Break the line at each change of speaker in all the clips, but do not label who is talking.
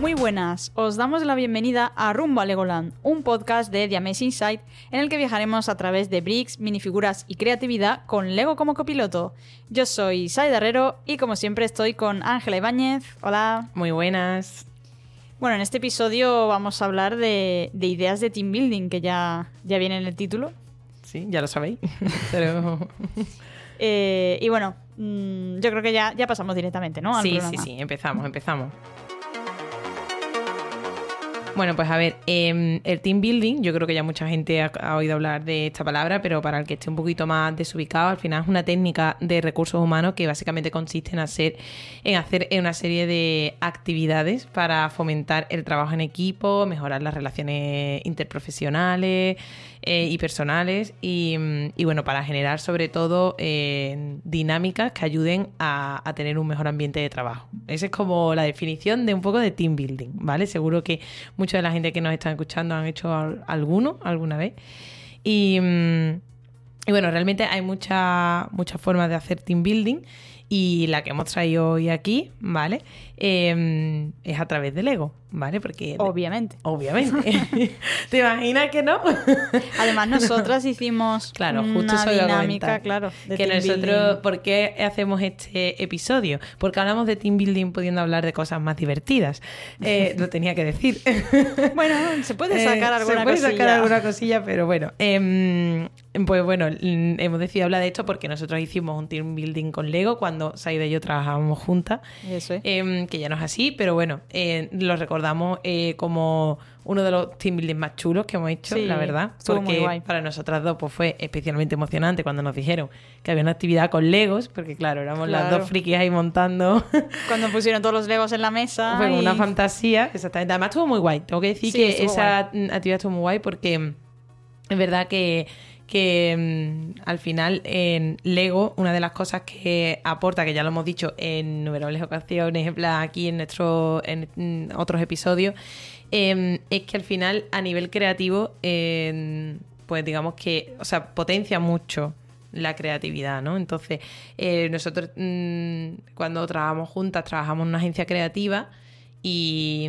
Muy buenas, os damos la bienvenida a Rumbo a Legoland, un podcast de The Amazing Side en el que viajaremos a través de bricks, minifiguras y creatividad con Lego como copiloto. Yo soy Said Herrero y como siempre estoy con Ángela Ibáñez. Hola.
Muy buenas.
Bueno, en este episodio vamos a hablar de, de ideas de team building, que ya, ya viene en el título.
Sí, ya lo sabéis. Pero...
Eh, y bueno, mm, yo creo que ya, ya pasamos directamente, ¿no? Al
sí,
programa.
sí, sí, empezamos, empezamos. Bueno, pues a ver, em, el team building, yo creo que ya mucha gente ha, ha oído hablar de esta palabra, pero para el que esté un poquito más desubicado, al final es una técnica de recursos humanos que básicamente consiste en hacer, en hacer una serie de actividades para fomentar el trabajo en equipo, mejorar las relaciones interprofesionales eh, y personales y, bueno, para generar sobre todo eh, dinámicas que ayuden a, tener un mejor ambiente de trabajo. Esa es como la definición de un poco de team building, ¿vale? Seguro que mucha de la gente que nos está escuchando han hecho al- alguno alguna vez. Y, mm, bueno, realmente hay muchas muchas formas de hacer team building y la que hemos traído hoy aquí, ¿vale? Eh, es a través de Lego, ¿vale? Porque...
Obviamente.
Obviamente. ¿Te imaginas que no?
Además, nosotras hicimos
Claro, justo
una dinámica, claro, de
que nosotros,
building.
¿por qué hacemos este episodio? Porque hablamos de team building pudiendo hablar de cosas más divertidas. Eh, lo tenía que decir.
Bueno, se puede sacar
Eh,
alguna
se puede
cosilla.
sacar alguna cosilla, pero bueno. Em, pues bueno, mm, hemos decidido hablar de esto porque nosotros hicimos un team building con Lego cuando Saida y yo trabajábamos juntas.
Eso es.
Em, que ya no es así, pero bueno, eh, lo recordamos eh, como uno de los team building más chulos que hemos hecho,
Sí,
la verdad. Porque
guay.
para nosotras dos pues, fue especialmente emocionante cuando nos dijeron que había una actividad con Legos, porque claro, éramos las
Claro.
dos frikis ahí montando.
Cuando pusieron todos los legos en la mesa.
Fue
y-
una fantasía, exactamente. Además estuvo muy guay. Tengo que decir
Sí,
que esa mm, actividad estuvo muy guay porque es verdad que, que mm, al final en Lego, una de las cosas que aporta, que ya lo hemos dicho en innumerables ocasiones, aquí en nuestro, en mm, otros episodios, eh, es que al final a nivel creativo, eh, pues digamos que, o sea, potencia mucho la creatividad, ¿no? Entonces, eh, nosotros mm, cuando trabajamos juntas, trabajamos en una agencia creativa y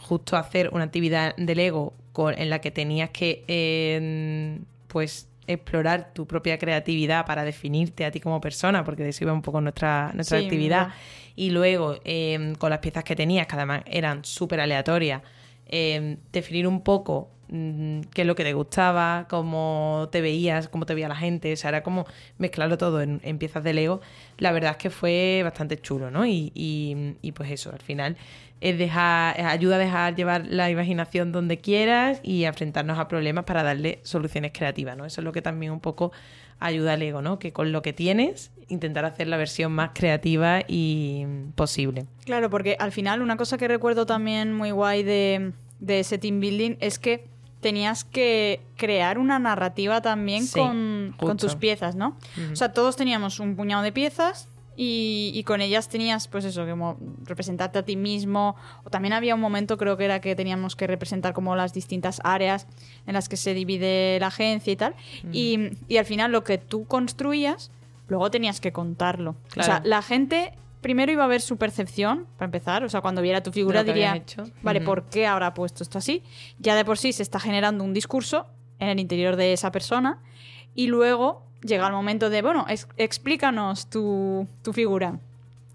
justo hacer una actividad de Lego en la que tenías que, eh, pues, explorar tu propia creatividad para definirte a ti como persona, porque de eso iba un poco nuestra, nuestra
Sí,
actividad. Y luego, eh, con las piezas que tenías, que además eran súper aleatorias, eh, definir un poco qué es lo que te gustaba, cómo te veías, cómo te veía la gente. O sea, era como mezclarlo todo en, piezas de Lego. La verdad es que fue bastante chulo, ¿no? Y, pues eso, al final es dejar, ayuda a dejar llevar la imaginación donde quieras y enfrentarnos a problemas para darle soluciones creativas, ¿no? Eso es lo que también un poco ayuda al ego, ¿no? Que con lo que tienes, intentar hacer la versión más creativa y posible.
Claro, porque al final una cosa que recuerdo también muy guay de ese team building es que tenías que crear una narrativa también
Sí,
con, tus piezas, ¿no? O sea, todos teníamos un puñado de piezas y, y con ellas tenías, pues eso, como representarte a ti mismo. O también había un momento, creo que era que teníamos que representar como las distintas áreas en las que se divide la agencia y tal. y, y al final lo que tú construías, luego tenías que contarlo. O sea,
Claro.
la gente primero iba a ver su percepción, para empezar. O sea, cuando viera tu figura diría,
hecho.
vale. ¿por qué habrá puesto esto así? Ya de por sí se está generando un discurso en el interior de esa persona y luego llega el momento de, bueno, ex- explícanos tu, tu figura.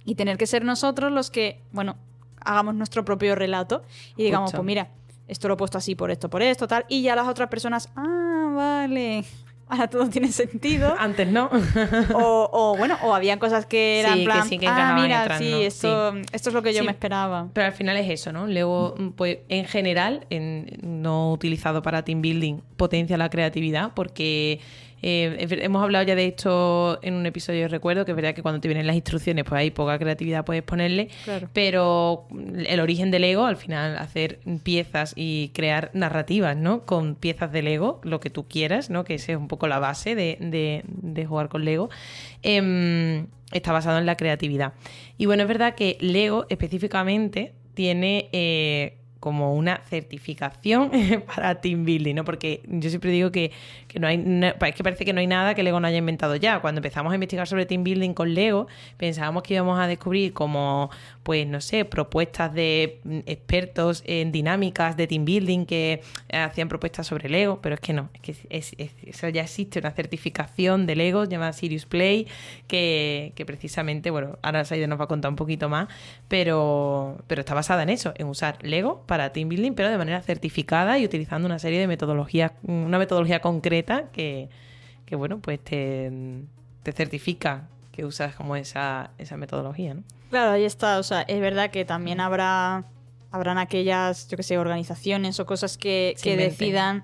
Y tener que ser nosotros los que, bueno, hagamos nuestro propio relato y digamos, pues mira, esto lo he puesto así por esto, por esto, tal. Y ya las otras personas, ah, vale, ahora todo tiene sentido.
Antes no.
O, o, bueno, o habían cosas que eran
Sí,
en
que
plan,
sí que
ah, mira,
otras
sí,
no".
esto, esto es lo que yo me esperaba.
Pero al final es eso, ¿no? Luego, mm, pues en general, en- no utilizado para team building, potencia la creatividad porque eh, hemos hablado ya de esto en un episodio, recuerdo, que es verdad que cuando te vienen las instrucciones, pues hay poca creatividad puedes ponerle,
Claro.
pero el origen del Lego, al final, hacer piezas y crear narrativas, ¿no? Con piezas de Lego, lo que tú quieras, ¿no? Que esa es un poco la base de, de- de jugar con Lego. em, está basado en la creatividad. Y bueno, es verdad que Lego específicamente tiene eh, como una certificación para team building, ¿no? Porque yo siempre digo que, que no hay, es que parece que no hay nada que Lego no haya inventado ya. Cuando empezamos a investigar sobre team building con Lego, pensábamos que íbamos a descubrir como, pues, no sé, propuestas de mm, expertos en dinámicas de team building que hacían propuestas sobre Lego, pero es que no, es que eso ya existe, una certificación de Lego llamada Sirius Play, que, que precisamente, bueno, ahora Saida nos va a contar un poquito más, pero, pero está basada en eso, en usar Lego para team building, pero de manera certificada y utilizando una serie de metodologías, una metodología concreta que, bueno, pues te, certifica que usas como esa, esa metodología, ¿no?
Claro, ahí está. O sea, es verdad que también habrá habrán aquellas, yo que sé, organizaciones o cosas que, decidan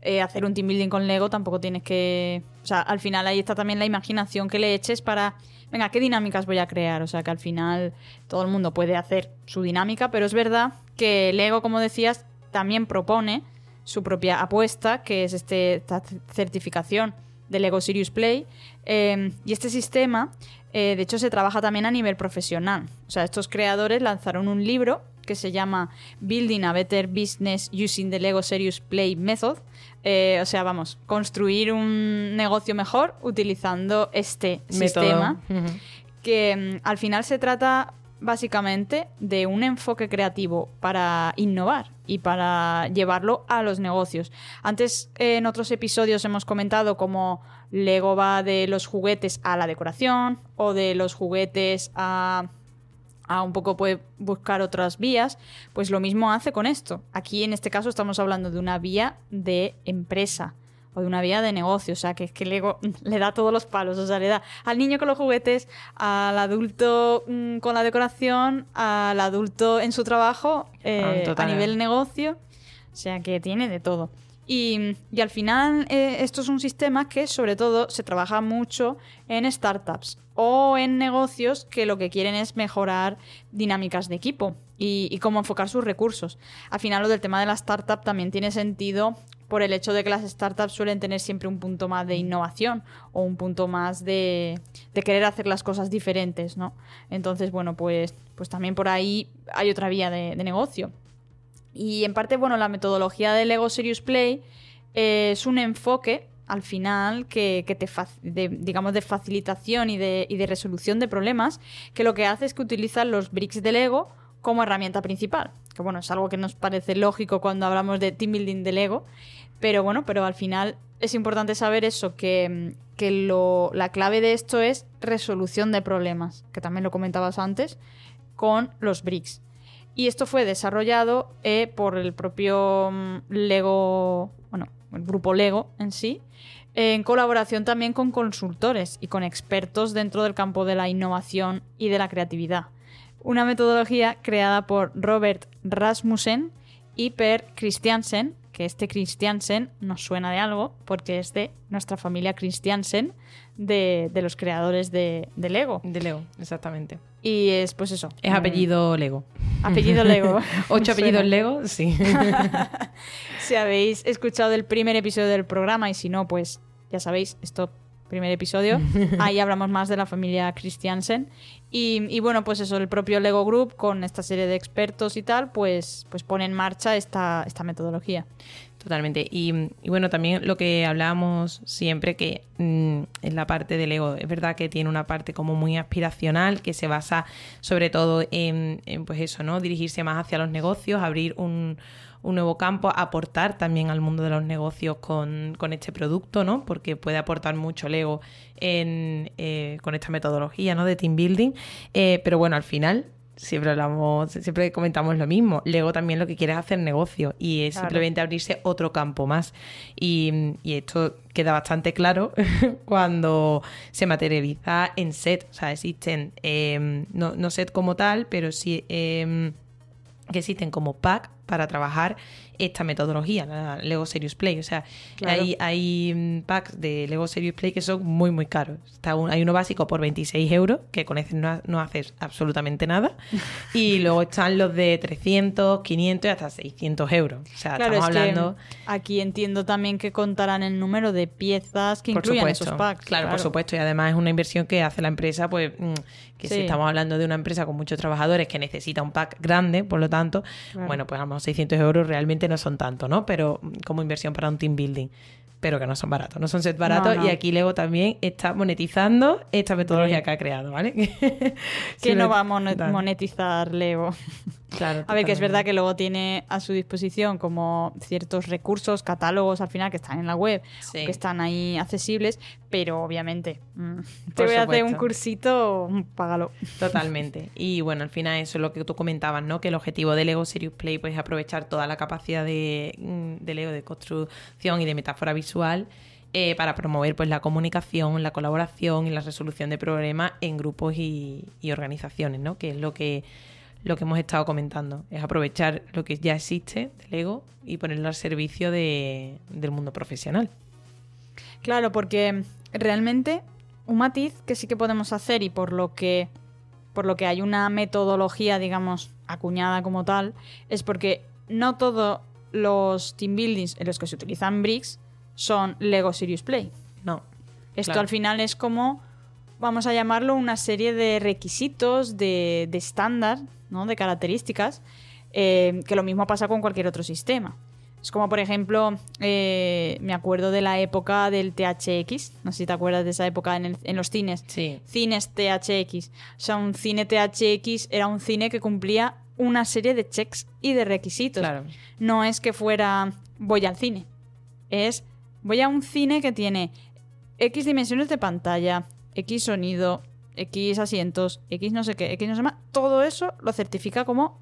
eh, hacer un team building con Lego. Tampoco tienes que. O sea, al final ahí está también la imaginación que le eches para venga, ¿qué dinámicas voy a crear? O sea, que al final todo el mundo puede hacer su dinámica, pero es verdad que Lego, como decías, también propone su propia apuesta, que es este, esta certificación de Lego Serious Play. Em, y este sistema, eh, de hecho, se trabaja también a nivel profesional. O sea, estos creadores lanzaron un libro que se llama Building a Better Business Using the Lego Serious Play Method. Eh, o sea, vamos, construir un negocio mejor utilizando este sistema. Que mm, al final se trata básicamente de un enfoque creativo para innovar y para llevarlo a los negocios. Antes en otros episodios hemos comentado cómo Lego va de los juguetes a la decoración o de los juguetes a a un poco puede buscar otras vías, pues lo mismo hace con esto. Aquí en este caso estamos hablando de una vía de empresa o de una vía de negocio, o sea, que es que Lego le da todos los palos, o sea, le da al niño con los juguetes, al adulto mm, con la decoración, al adulto en su trabajo, eh, a nivel negocio, o sea, que tiene de todo. Y, al final eh, esto es un sistema que sobre todo se trabaja mucho en startups o en negocios que lo que quieren es mejorar dinámicas de equipo y, cómo enfocar sus recursos. Al final lo del tema de la startup también tiene sentido por el hecho de que las startups suelen tener siempre un punto más de innovación o un punto más de, querer hacer las cosas diferentes, ¿no? Entonces, bueno, pues, pues también por ahí hay otra vía de negocio. Y en parte, bueno, la metodología de Lego Serious Play eh, es un enfoque al final que, te digamos de facilitación y de, y de, resolución de problemas que lo que hace es que utiliza los bricks de Lego como herramienta principal. Que bueno es algo que nos parece lógico cuando hablamos de team building de Lego pero bueno pero al final es importante saber eso que, que lo, la clave de esto es resolución de problemas que también lo comentabas antes con los bricks y esto fue desarrollado eh, por el propio mm, Lego, bueno, el grupo Lego en sí, en colaboración también con consultores y con expertos dentro del campo de la innovación y de la creatividad. Una metodología creada por Robert Rasmussen y Per Christiansen, que este Christiansen nos suena de algo porque es de nuestra familia Christiansen, de, los creadores de, Lego.
De Lego, exactamente.
Y es pues eso.
Es apellido Lego.
Apellido Lego.
Ocho apellidos Lego, sí.
si habéis escuchado el primer episodio del programa y si no, pues ya sabéis, esto primer episodio. Ahí hablamos más de la familia Christiansen. Y, bueno, pues eso, el propio Lego Group, con esta serie de expertos y tal, pues, pues pone en marcha esta, esta metodología.
Totalmente. Y, bueno, también lo que hablábamos siempre que mm, en la parte del ego, es verdad que tiene una parte como muy aspiracional, que se basa sobre todo en, pues eso, ¿no? Dirigirse más hacia los negocios, abrir un, un nuevo campo, aportar también al mundo de los negocios con, este producto, ¿no? Porque puede aportar mucho Lego en, eh, con esta metodología, ¿no? De team building. Eh, pero bueno, al final siempre hablamos, siempre comentamos lo mismo. Lego también lo que quiere es hacer negocio y es simplemente abrirse otro campo más. Y, esto queda bastante claro cuando se materializa en set. O sea, existen, em, no, no, set como tal, pero sí em, que existen como pack para trabajar esta metodología, la Lego Serious Play. O sea, hay, hay mm, packs de Lego Serious Play que son muy, muy caros. Está hay uno básico por 26 euros, que con ese no, no haces absolutamente nada. y luego están los de 300, 500 y hasta 600 euros. O sea, estamos hablando...
aquí entiendo también que contarán el número de piezas que incluyen esos packs.
Claro, por supuesto. Y además es una inversión que hace la empresa, pues, mm, que si estamos hablando de una empresa con muchos trabajadores que necesita un pack grande, por lo tanto, bueno, pues a lo 600 euros realmente no son tanto, ¿no? Pero mm, como inversión para un team building pero que no son baratos, no son sets baratos y aquí Lego también está monetizando esta metodología que ha creado, ¿vale?
que no va a monetizar Lego. Claro, a ver, que es verdad que luego tiene a su disposición como ciertos recursos, catálogos al final que están en la web, que están ahí accesibles, pero obviamente mm, te voy a hacer un cursito, págalo.
Totalmente. Y bueno, al final eso es lo que tú comentabas, ¿no? Que el objetivo de Lego Serious Play pues, es aprovechar toda la capacidad de, mm, de Lego de construcción y de metáfora visual eh, para promover pues la comunicación, la colaboración y la resolución de problemas en grupos y, y organizaciones, ¿no? Que es lo que lo que hemos estado comentando. Es aprovechar lo que ya existe del ego y ponerlo al servicio de, del mundo profesional.
Claro, porque realmente un matiz que sí que podemos hacer y por lo que por lo que hay una metodología, digamos, acuñada como tal, es porque no todos los team buildings en los que se utilizan bricks son Lego Serious Play.
No.
Esto al final es como, vamos a llamarlo, una serie de requisitos, de estándar, ¿no? de características, eh, que lo mismo pasa con cualquier otro sistema. Es como, por ejemplo, eh, me acuerdo de la época del THX. No sé si te acuerdas de esa época en, los cines.
Sí.
Cines THX. O sea, un cine THX era un cine que cumplía una serie de checks y de requisitos. No es que fuera voy al cine. Es voy a un cine que tiene X dimensiones de pantalla, X sonido, X asientos, X no sé qué, X no sé más, todo eso lo certifica como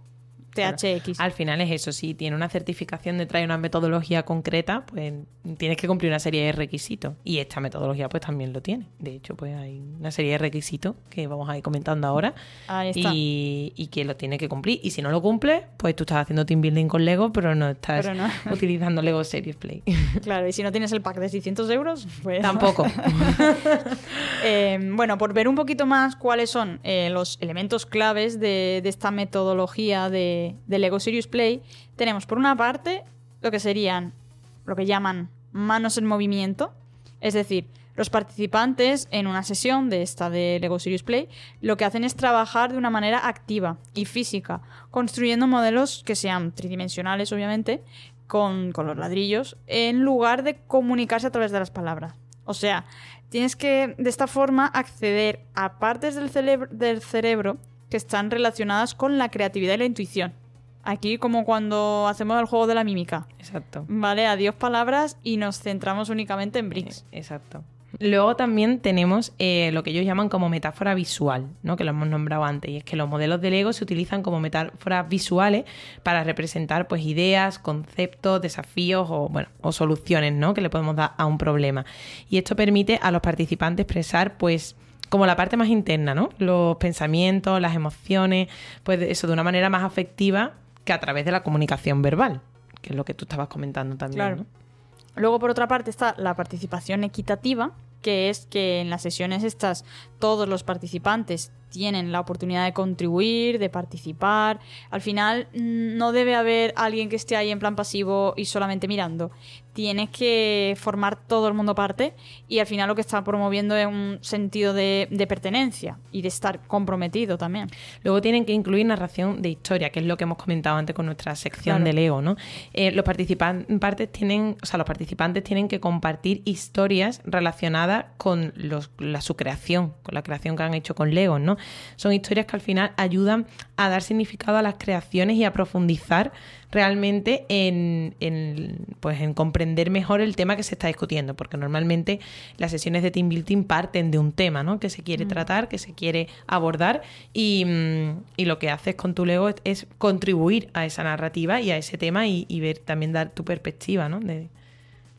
THX.
al final es eso, si tiene una certificación de traer una metodología concreta, pues tienes que cumplir una serie de requisitos. Y esta metodología pues también lo tiene. De hecho, pues hay una serie de requisitos que vamos a ir comentando ahora. Y, que lo tiene que cumplir. Y si no lo cumple, pues tú estás haciendo team building con Lego, pero no estás utilizando Lego Series Play.
Claro, y si no tienes el pack de 600 euros, pues...
Tampoco.
Eh, bueno, por ver un poquito más cuáles son eh, los elementos claves de esta metodología de de, Lego Serious Play, tenemos por una parte lo que serían lo que llaman manos en movimiento, es decir, los participantes en una sesión de esta de Lego Serious Play lo que hacen es trabajar de una manera activa y física, construyendo modelos que sean tridimensionales, obviamente, con, con los ladrillos, en lugar de comunicarse a través de las palabras. O sea, tienes que de esta forma acceder a partes del, del cerebro que están relacionadas con la creatividad y la intuición. Aquí como cuando hacemos el juego de la mímica.
Exacto.
Vale, adiós palabras y nos centramos únicamente en bricks.
Eh, exacto. Luego también tenemos eh, lo que ellos llaman como metáfora visual, ¿no? que lo hemos nombrado antes, y es que los modelos de Lego se utilizan como metáforas visuales para representar pues, ideas, conceptos, desafíos o, bueno, o soluciones ¿no? que le podemos dar a un problema. Y esto permite a los participantes expresar pues, como la parte más interna, ¿no? Los pensamientos, las emociones, pues eso de una manera más afectiva que a través de la comunicación verbal, que es lo que tú estabas comentando también. ¿no?
Luego, por otra parte, está la participación equitativa, que es que en las sesiones estas todos los participantes tienen la oportunidad de contribuir, de participar. Al final no debe haber alguien que esté ahí en plan pasivo y solamente mirando tienes que formar todo el mundo parte y al final lo que está promoviendo es un sentido de, pertenencia y de estar comprometido también.
Luego tienen que incluir narración de historia, que es lo que hemos comentado antes con nuestra sección de Lego, ¿no? Eh, los participantes tienen, o sea, los participantes tienen que compartir historias relacionadas con los, la, su creación, con la creación que han hecho con Lego, ¿no? Son historias que al final ayudan a dar significado a las creaciones y a profundizar realmente en, pues en comprender mejor el tema que se está discutiendo, porque normalmente las sesiones de team building parten de un tema ¿no? que se quiere mm. tratar, que se quiere abordar y, mm, y, lo que haces con tu Lego es, contribuir a esa narrativa y a ese tema y, ver también dar tu perspectiva ¿no? de,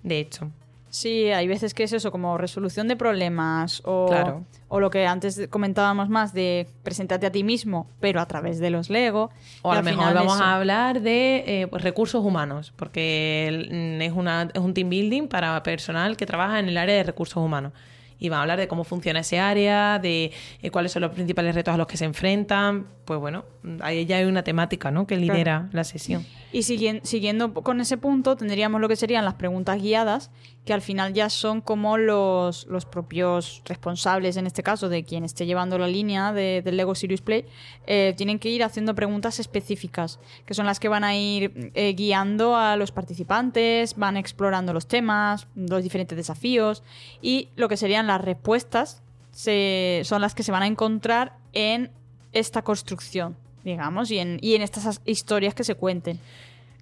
de hecho.
Sí, hay veces que es eso, como resolución de problemas o, o lo que antes comentábamos más de presentarte a ti mismo, pero a través de los Lego.
O a lo mejor vamos a hablar de eh, pues, recursos humanos, porque es, una, es un team building para personal que trabaja en el área de recursos humanos y van a hablar de cómo funciona ese área, de eh, cuáles son los principales retos a los que se enfrentan. Pues bueno, ahí ya hay una temática ¿no? que lidera la sesión.
Y siguiendo con ese punto, tendríamos lo que serían las preguntas guiadas, que al final ya son como los, los propios responsables, en este caso, de quien esté llevando la línea de, del Lego Serious Play, eh, tienen que ir haciendo preguntas específicas, que son las que van a ir eh, guiando a los participantes, van explorando los temas, los diferentes desafíos y lo que serían las respuestas se, son las que se van a encontrar en esta construcción, digamos, y en, y en estas historias que se cuenten.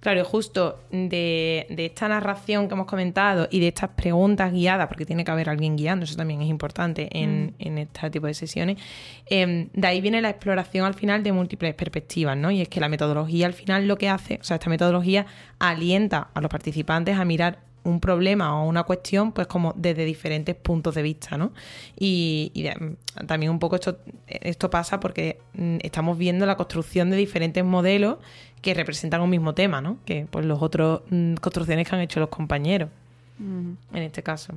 Claro, justo de, esta narración que hemos comentado y de estas preguntas guiadas, porque tiene que haber alguien guiando, eso también es importante en, mm. este tipo de sesiones, em, de ahí viene la exploración al final de múltiples perspectivas, ¿no? Y es que la metodología al final lo que hace, o sea, esta metodología alienta a los participantes a mirar un problema o una cuestión, pues como desde diferentes puntos de vista, ¿no? Y, mm, también un poco esto, esto pasa porque mm, estamos viendo la construcción de diferentes modelos que representan un mismo tema, ¿no? Que pues los otros mm, construcciones que han hecho los compañeros, en este caso.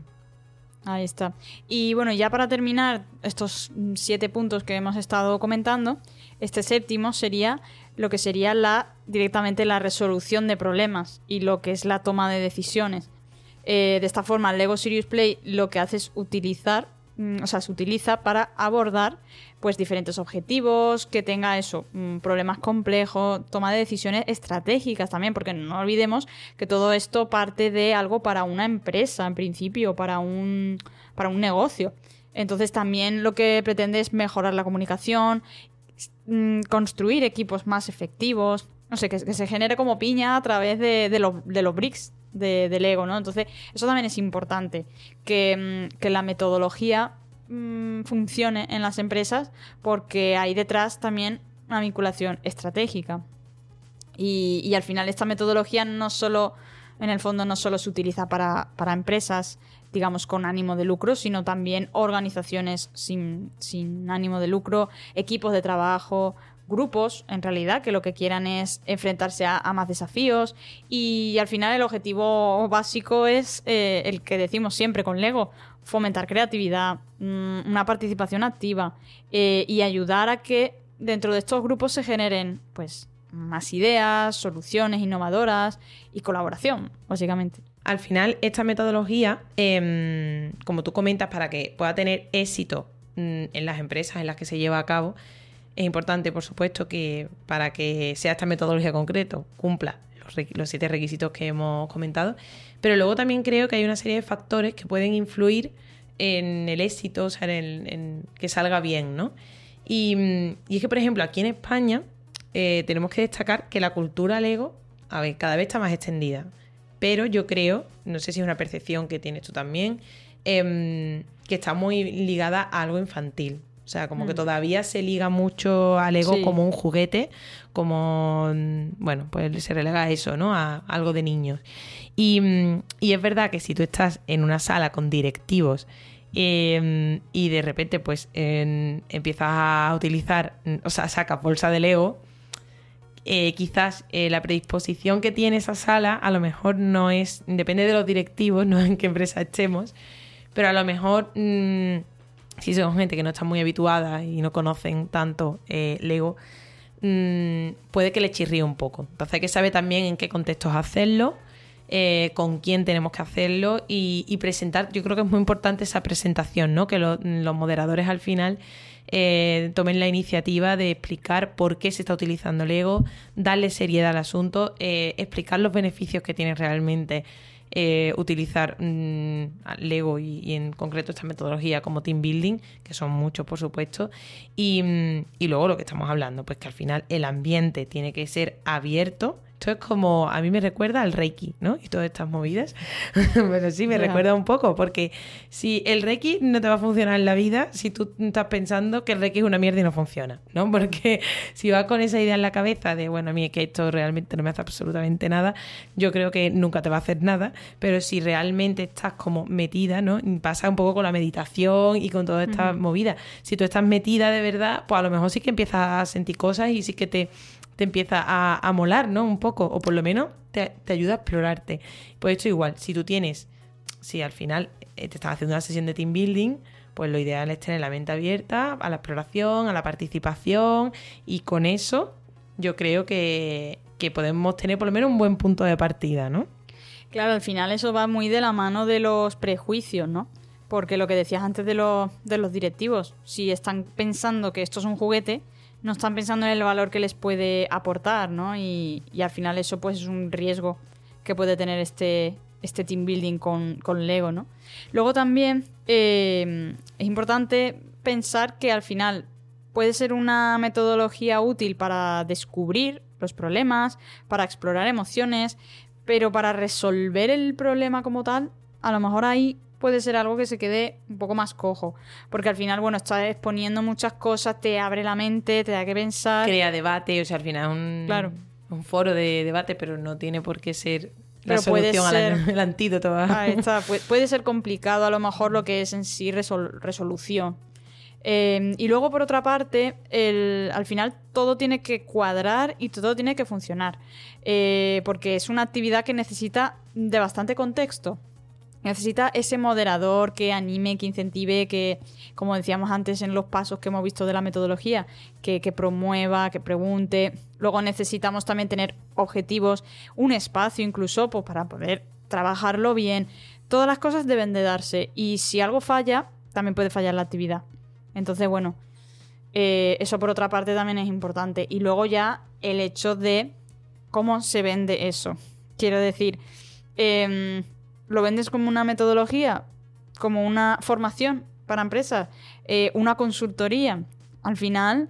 Ahí está. Y bueno, ya para terminar estos siete puntos que hemos estado comentando, este séptimo sería lo que sería la directamente la resolución de problemas y lo que es la toma de decisiones. Eh, de esta forma, Lego Serious Play lo que hace es utilizar, mm, o sea, se utiliza para abordar pues diferentes objetivos, que tenga eso, mm, problemas complejos, toma de decisiones estratégicas también, porque no olvidemos que todo esto parte de algo para una empresa, en principio, para un, para un negocio. Entonces también lo que pretende es mejorar la comunicación, mm, construir equipos más efectivos, no sé, que, se genere como piña a través de, de, de los bricks de, del ego, ¿no? Entonces, eso también es importante, que, mm, la metodología mm, funcione en las empresas porque hay detrás también una vinculación estratégica. Y, al final esta metodología no solo, en el fondo, no solo se utiliza para, para empresas, digamos, con ánimo de lucro, sino también organizaciones sin, sin ánimo de lucro, equipos de trabajo, grupos, en realidad, que lo que quieran es enfrentarse a, más desafíos y, al final el objetivo básico es eh, el que decimos siempre con Lego, fomentar creatividad, mm, una participación activa eh, y ayudar a que dentro de estos grupos se generen pues más ideas, soluciones innovadoras y colaboración, básicamente.
Al final, esta metodología, em, como tú comentas, para que pueda tener éxito mm, en las empresas en las que se lleva a cabo, es importante, por supuesto, que para que sea esta metodología concreto cumpla los, siete requisitos que hemos comentado, pero luego también creo que hay una serie de factores que pueden influir en el éxito, o sea, en, que salga bien, ¿no? Y, es que, por ejemplo, aquí en España eh, tenemos que destacar que la cultura Lego, a ver, cada vez está más extendida, pero yo creo, no sé si es una percepción que tienes tú también, em, que está muy ligada a algo infantil. O sea, como que mm. todavía se liga mucho al ego como un juguete, como, bueno, pues se relega a eso, ¿no? A algo de niños. Y, es verdad que si tú estás en una sala con directivos em, y de repente pues empiezas a utilizar, o sea, sacas bolsa de Lego, eh, quizás eh, la predisposición que tiene esa sala a lo mejor no es, depende de los directivos, no en qué empresa estemos, pero a lo mejor... Mm, si son gente que no está muy habituada y no conocen tanto eh, Lego, mm, puede que le chirríe un poco. Entonces hay que saber también en qué contextos hacerlo, eh, con quién tenemos que hacerlo y, presentar. Yo creo que es muy importante esa presentación, ¿no? Que los moderadores al final eh, tomen la iniciativa de explicar por qué se está utilizando Lego, darle seriedad al asunto, explicar los beneficios que tiene realmente eh, utilizar mm, Lego y, en concreto esta metodología como team building, que son muchos por supuesto, y, mm, y luego lo que estamos hablando, pues que al final el ambiente tiene que ser abierto, esto es como, a mí me recuerda al Reiki, ¿no? Y todas estas movidas. Pero sí, me recuerda un poco, porque si el Reiki no te va a funcionar en la vida si tú estás pensando que el Reiki es una mierda y no funciona, ¿no? Porque si vas con esa idea en la cabeza de, bueno, a mí es que esto realmente no me hace absolutamente nada, yo creo que nunca te va a hacer nada, pero si realmente estás como metida, ¿no? Pasa un poco con la meditación y con toda esta movida. Si tú estás metida de verdad, pues a lo mejor sí que empiezas a sentir cosas y sí que te te empieza a, molar, ¿no? Un poco, o por lo menos te, ayuda a explorarte. Pues esto igual, si tú tienes, si al final eh, te estás haciendo una sesión de team building, pues lo ideal es tener la mente abierta a la exploración, a la participación y con eso yo creo que, que podemos tener por lo menos un buen punto de partida, ¿no?
Claro, al final eso va muy de la mano de los prejuicios, ¿no? Porque lo que decías antes de los, de los directivos, si están pensando que esto es un juguete, no están pensando en el valor que les puede aportar, ¿no? Y, y al final eso pues es un riesgo que puede tener este, este team building con, con Lego, ¿no? Luego también eh, es importante pensar que al final puede ser una metodología útil para descubrir los problemas, para explorar emociones, pero para resolver el problema como tal, a lo mejor ahí puede ser algo que se quede un poco más cojo. Porque al final, bueno, estás exponiendo muchas cosas, te abre la mente, te da que pensar.
Crea debate, o sea, al final es un,
Claro.
un foro de debate, pero no tiene por qué ser la
Pero puede
solución al
ser-
el antídoto.
Ahí está. Pu- Puede ser complicado a lo mejor lo que es en sí resol- resolución. Eh, y luego, por otra parte, el- al final todo tiene que cuadrar y todo tiene que funcionar. Eh, porque es una actividad que necesita de bastante contexto. Necesita ese moderador que anime, que incentive, que, como decíamos antes en los pasos que hemos visto de la metodología, que, promueva, que pregunte. Luego necesitamos también tener objetivos, un espacio incluso pues, para poder trabajarlo bien. Todas las cosas deben de darse y si algo falla, también puede fallar la actividad. Entonces, bueno, eh, eso por otra parte también es importante. Y luego ya el hecho de cómo se vende eso. Quiero decir, em, ¿lo vendes como una metodología? ¿Como una formación para empresas? Eh, ¿Una consultoría? Al final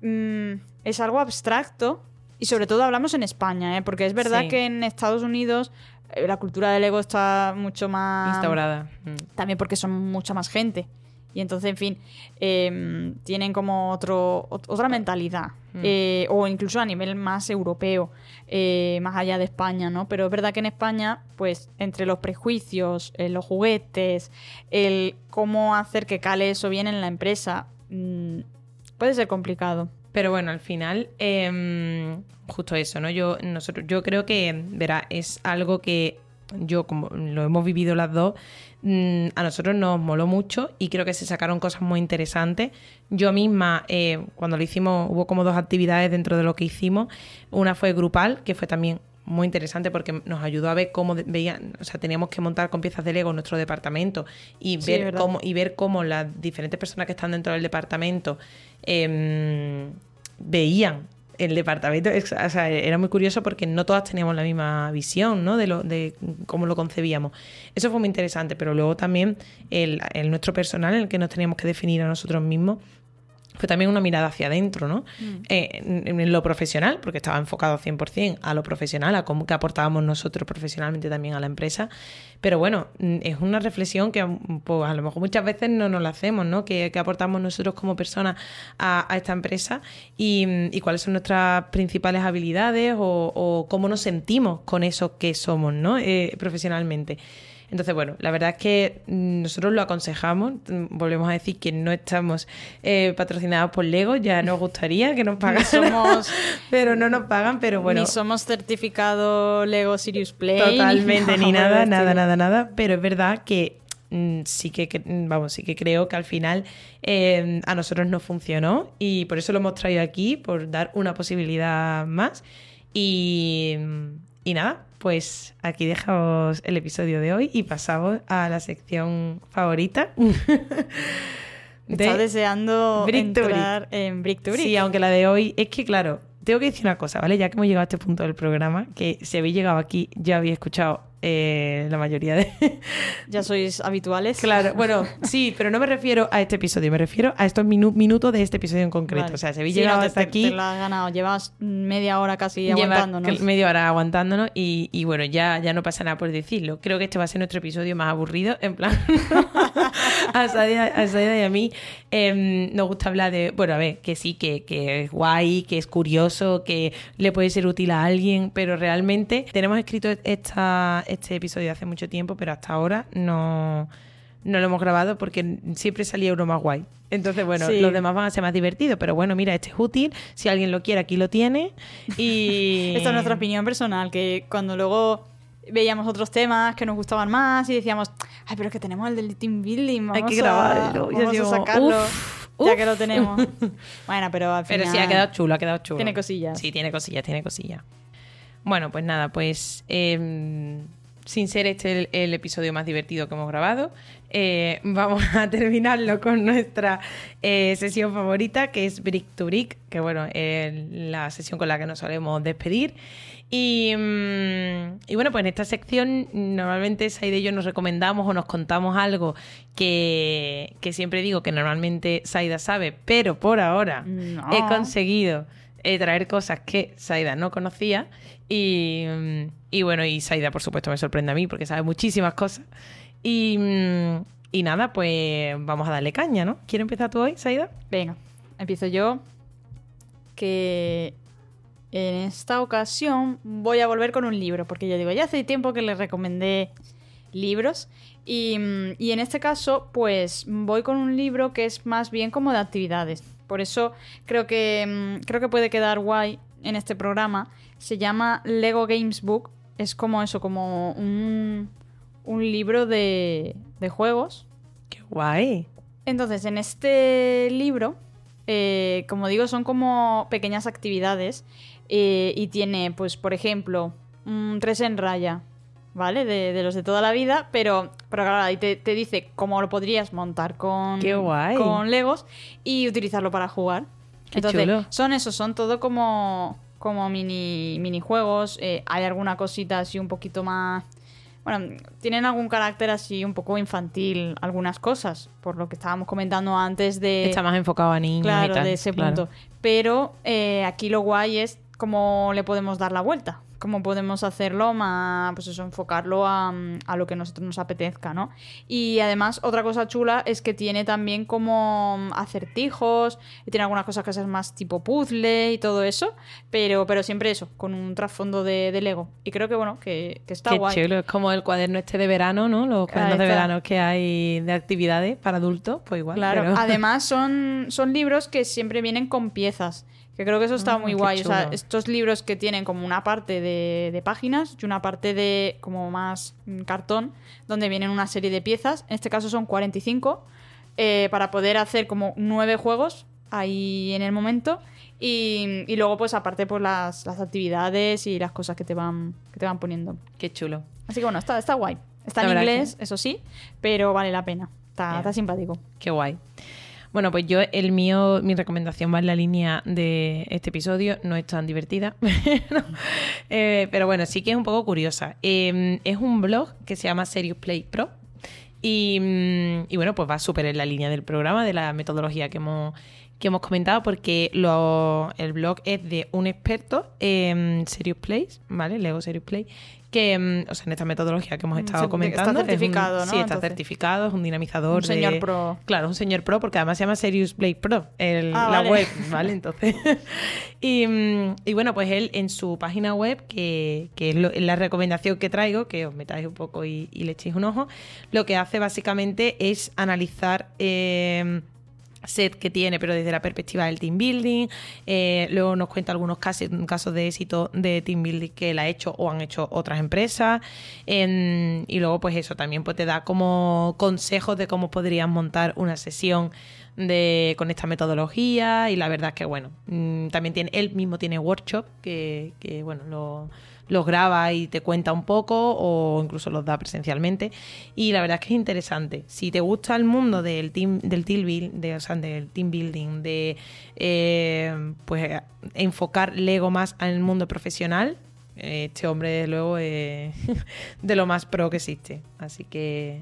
mm, es algo abstracto y sobre todo hablamos en España, ¿eh? porque es verdad
Sí.
que en Estados Unidos eh, la cultura del ego está mucho más
instaurada. Mm.
también porque son mucha más gente. Y entonces, en fin, eh, tienen como otro, ot- otra mentalidad.
Mm.
Eh, o incluso a nivel más europeo, eh, más allá de España, ¿no? Pero es verdad que en España, pues, entre los prejuicios, eh, los juguetes, el cómo hacer que cale eso bien en la empresa, mm, puede ser complicado.
Pero bueno, al final, eh, justo eso, ¿no? Yo, nosotros, yo creo que, verá, es algo que yo, como lo hemos vivido las dos, mm, a nosotros nos moló mucho y creo que se sacaron cosas muy interesantes. Yo misma, eh, cuando lo hicimos, hubo como dos actividades dentro de lo que hicimos. Una fue grupal, que fue también muy interesante porque nos ayudó a ver cómo veían, o sea, teníamos que montar con piezas de Lego nuestro departamento y
Sí,
ver cómo y ver cómo las diferentes personas que están dentro del departamento em, veían el departamento. O era muy curioso porque no todas teníamos la misma visión, ¿no? De, lo, de cómo lo concebíamos. Eso fue muy interesante, pero luego también el, el nuestro personal, el que nos teníamos que definir a nosotros mismos, fue también una mirada hacia adentro, ¿no? Eh, en, en lo profesional, porque estaba enfocado 100% a lo profesional, a cómo que aportábamos nosotros profesionalmente también a la empresa. Pero bueno, mm, es una reflexión que mm, pues, a lo mejor muchas veces no nos la hacemos, ¿no? Que, que aportamos nosotros como personas a, a esta empresa y, mm, y cuáles son nuestras principales habilidades o, o cómo nos sentimos con eso que somos, ¿no? Eh, profesionalmente. Entonces, bueno, la verdad es que mm, nosotros lo aconsejamos. Mm, Volvemos a decir que no estamos eh, patrocinados por Lego, ya nos gustaría que nos pagaran,
somos-
pero no nos pagan, pero bueno.
Ni somos certificado Lego Serious Play.
Totalmente, ni nada, nada, nada, nada. Pero es verdad que mm, sí que, vamos, sí que creo que al final eh, a nosotros nos funcionó y por eso lo hemos traído aquí, por dar una posibilidad más. Y, y nada, pues aquí dejamos el episodio de hoy y pasamos a la sección favorita.
Estaba deseando
Brick
entrar en Brick to Brick.
Sí, aunque la de hoy es que, claro, tengo que decir una cosa, ¿vale? Ya que hemos llegado a este punto del programa, que si habéis llegado aquí ya habéis escuchado eh, la mayoría de...
Ya sois habituales.
claro, bueno, sí, pero no me refiero a este episodio, me refiero a estos minu- minutos de este episodio en concreto.
Vale.
O sea, habéis
Sí,
llegado
no,
hasta
te-
aquí...
Te lo has ganado. Llevas media hora casi
lleva
aguantándonos.
media hora aguantándonos y, y bueno, ya, ya no pasa nada por decirlo. Creo que este va a ser nuestro episodio más aburrido, en plan, a Sadia, a Sadia y a mí em, nos gusta hablar de, bueno, a ver, que sí, que, que es guay, que es curioso, que le puede ser útil a alguien, pero realmente tenemos escrito esta, este episodio hace mucho tiempo, pero hasta ahora no, no lo hemos grabado porque siempre salía uno más guay. Entonces, bueno,
Sí.
los demás van a ser más divertidos, pero bueno, mira, este es útil. Si alguien lo quiere, aquí lo tiene. Y.
Esta es nuestra opinión personal, que cuando luego veíamos otros temas que nos gustaban más y decíamos, ay, pero es que tenemos el del team building, vamos,
Hay que
a-
grabarlo". Y
vamos a sacarlo,
"Uf,
ya
uf".
que lo tenemos. bueno, pero al final...
Pero sí, ha quedado chulo, ha quedado chulo.
Tiene cosillas.
Sí, tiene cosillas, tiene cosillas. Bueno, pues nada, pues. em, sin ser este el, el episodio más divertido que hemos grabado, eh, vamos a terminarlo con nuestra eh, sesión favorita, que es Brick to Brick, que bueno, es la sesión con la que nos solemos despedir. Y, mm, y bueno, pues en esta sección normalmente Saida y yo nos recomendamos o nos contamos algo que, que siempre digo que normalmente Saida sabe, pero por ahora
No.
he conseguido eh, traer cosas que Saida no conocía. Y, mm, y bueno, y Saida, por supuesto, me sorprende a mí porque sabe muchísimas cosas. Y, mm, y nada, pues vamos a darle caña, ¿no? ¿Quieres empezar tú hoy, Saida?
Venga, empiezo yo. Que en esta ocasión voy a volver con un libro, porque yo digo, ya hace tiempo que les recomendé libros. Y, mm, y en este caso, pues voy con un libro que es más bien como de actividades. Por eso creo que, creo que puede quedar guay en este programa. Se llama Lego Games Book. Es como eso, como un, un libro de, de juegos.
¡Qué guay!
Entonces, en este libro, eh, como digo, son como pequeñas actividades eh, y tiene, pues, por ejemplo, un tres en raya, ¿vale? De, de los de toda la vida, pero, pero claro, ahí te, te dice cómo lo podrías montar con, con Legos y utilizarlo para jugar.
¡Qué
Entonces,
chulo!
son eso, son todo como, como mini, minijuegos. eh, hay alguna cosita así un poquito más... Bueno, tienen algún carácter así un poco infantil, algunas cosas, por lo que estábamos comentando antes de...
Está más enfocado a niños
Claro,
y tal.
de ese
claro.
punto. Pero eh, aquí lo guay es cómo le podemos dar la vuelta. Cómo podemos hacerlo más, pues eso, enfocarlo a, mm, a lo que nosotros nos apetezca, ¿no? Y además, otra cosa chula es que tiene también como mm, acertijos, y tiene algunas cosas que son más tipo puzzle y todo eso, pero, pero siempre eso, con un trasfondo de, de Lego. Y creo que, bueno, que, que está
Qué
guay.
chulo, es como el cuaderno este de verano, ¿no? Los cuadernos de verano que hay de actividades para adultos, pues igual.
Claro,
pero-
además son, son libros que siempre vienen con piezas. Que creo que eso está
Ah,
muy guay. O sea, estos libros que tienen como una parte de, de páginas y una parte de como más mm, cartón, donde vienen una serie de piezas. En este caso son 45, eh, para poder hacer como nueve juegos ahí en el momento. Y, y luego, pues aparte, pues las, las actividades y las cosas que te van, que te van poniendo.
Qué chulo.
Así que bueno, está, está guay. Está
La
en inglés, eso sí, pero vale la pena. Está, está simpático.
Qué guay. Bueno, pues yo, el mío, mi recomendación va en la línea de este episodio. No es tan divertida, pero, eh, pero bueno, sí que es un poco curiosa. Eh, es un blog que se llama Serious Play Pro. Y, mm, y bueno, pues va súper en la línea del programa, de la metodología que hemos, que hemos comentado, porque lo- el blog es de un experto en Serious Plays, ¿vale? Lego Serious Play, que, mm, o sea, en esta metodología que hemos
Mm,
estado comentando.
está
es un-
certificado, ¿no?
Sí, está
Entonces-
certificado, es un dinamizador.
Un señor
de-
pro.
Claro, un señor pro, porque además se llama Serious Play Pro, el-
Ah,
la
vale.
web, ¿vale? Entonces. y, mm, y bueno, pues él en su página web, que, que es lo- la recomendación que traigo, que os metáis un poco y, y le echéis un ojo, lo que hace básicamente es analizar. eh, set que tiene, pero desde la perspectiva del team building. Eh, luego nos cuenta algunos casos, de éxito de team building que él ha hecho o han hecho otras empresas. Y luego, pues eso, también pues, te da como consejos de cómo podrías montar una sesión de, con esta metodología. Y la verdad es que, bueno, mm, también tiene, él mismo tiene workshop que, que, bueno, lo- los graba y te cuenta un poco o incluso los da presencialmente. Y la verdad es que es interesante. Si te gusta el mundo del team del team, build- de, o del team building de eh, pues enfocar Lego más en el mundo profesional eh, este hombre desde luego es de lo más pro que existe. Así que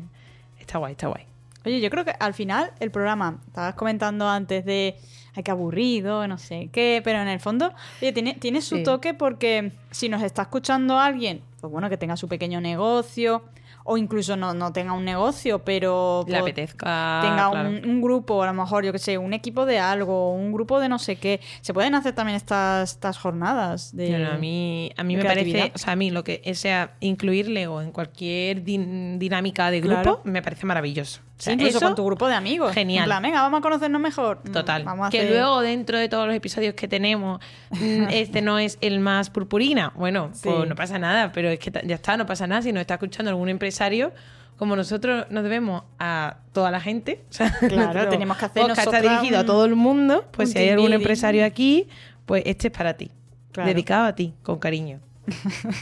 está guay está guay.
Oye, yo creo que al final el programa, estabas comentando antes de, ay, qué aburrido, no sé qué, pero en el fondo, oye, tiene, tiene su
Sí.
toque porque si nos está escuchando alguien, pues bueno, que tenga su pequeño negocio, o incluso no, no tenga un negocio, pero
le
pues,
apetezca
tenga
claro.
un, un grupo, a lo mejor, yo que sé, un equipo de algo, un grupo de no sé qué. Se pueden hacer también estas, estas jornadas de...
No, no, a mí, a mí me parece, o sea, a mí lo que sea incluir Lego en cualquier din- dinámica de grupo
Claro.
me parece maravilloso. Sea,
incluso
eso-
con tu grupo de amigos.
genial.
En plan, venga, vamos a conocernos mejor. Mm,
Total.
Vamos a
que
hacer-
luego dentro de todos los episodios que tenemos, mm, este no es el más purpurina. Bueno,
Sí.
pues no pasa nada, pero es que ya está, no pasa nada. Si nos está escuchando algún empresario, como nosotros nos debemos a toda la gente, o sea,
Claro, tenemos que hacer
podcast está dirigido a todo el mundo, pues si hay algún empresario aquí, pues este es para ti.
Claro.
Dedicado a ti, con cariño.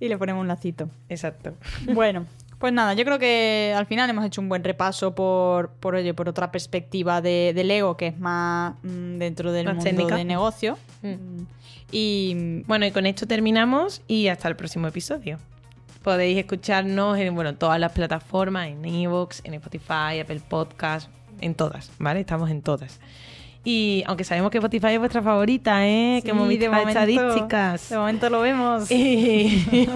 y le ponemos un lacito.
Exacto.
Bueno, pues nada, yo creo que al final hemos hecho un buen repaso por, por oye, por otra perspectiva de, del ego, que es más mm, dentro del
Más
mundo
técnica.
de negocio.
Mm.
Mm, Y
Bueno, y con esto terminamos y hasta el próximo episodio. Podéis escucharnos en bueno, todas las plataformas, en Evox, en Spotify, Apple Podcast, en todas, ¿vale? Estamos en todas. Y aunque sabemos que Spotify es vuestra favorita, ¿eh? que hemos visto las estadísticas.
De momento lo vemos.
Y,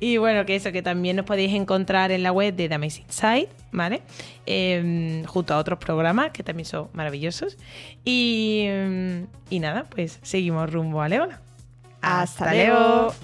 y bueno, que eso, que también nos podéis encontrar en la web de The Amazing Side, ¿vale? Em, junto a otros programas que también son maravillosos. Y, em, y nada, pues seguimos rumbo a Leona.
Hasta luego.